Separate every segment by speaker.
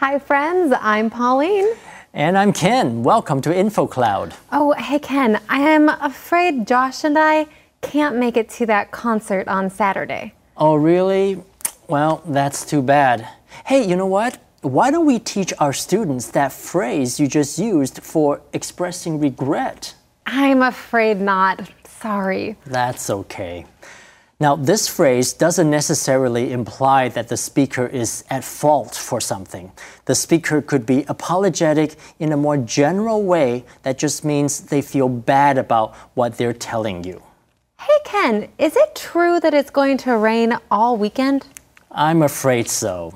Speaker 1: Hi, friends. I'm Pauline.
Speaker 2: And I'm Ken. Welcome to InfoCloud.
Speaker 1: Oh, hey, Ken. I am afraid Josh and I can't make it to that concert on Saturday.
Speaker 2: Oh, really? Well, that's too bad. Hey, you know what? Why don't we teach our students that phrase you just used for expressing regret?
Speaker 1: I'm afraid not. Sorry.
Speaker 2: That's okay. Now, this phrase doesn't necessarily imply that the speaker is at fault for something. The speaker could be apologetic in a more general way that just means they feel bad about what they're telling you.
Speaker 1: Hey, Ken, is it true that it's going to rain all weekend?
Speaker 2: I'm afraid so.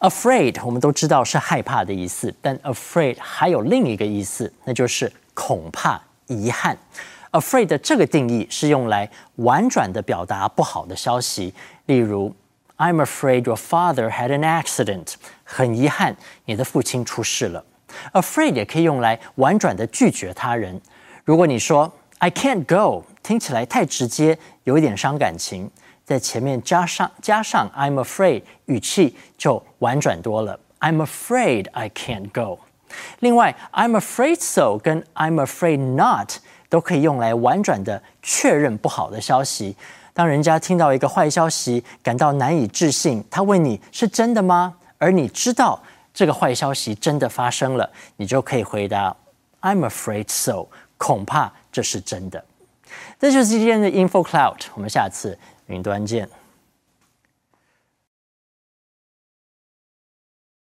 Speaker 2: Afraid 我们都知道是害怕的意思，但 afraid 还有另一个意思，那就是恐怕、遗憾。 Afraid 的这个定义是用来婉转的表达不好的消息，例如，I'm afraid your father had an accident。很遗憾，你的父亲出事了。Afraid 也可以用来婉转的拒绝他人。如果你说 I can't go，听起来太直接，有一点伤感情，在前面加上加上 I'm afraid，语气就婉转多了。I'm afraid I can't go。另外，I'm afraid so 跟 I'm afraid not。 都可以用来婉转的确认不好的消息。当人家听到一个坏消息，感到难以置信，他问你是真的吗？而你知道这个坏消息真的发生了，你就可以回答 "I'm afraid so"，恐怕这是真的。这就是今天的 Info Cloud，我们下次云端见。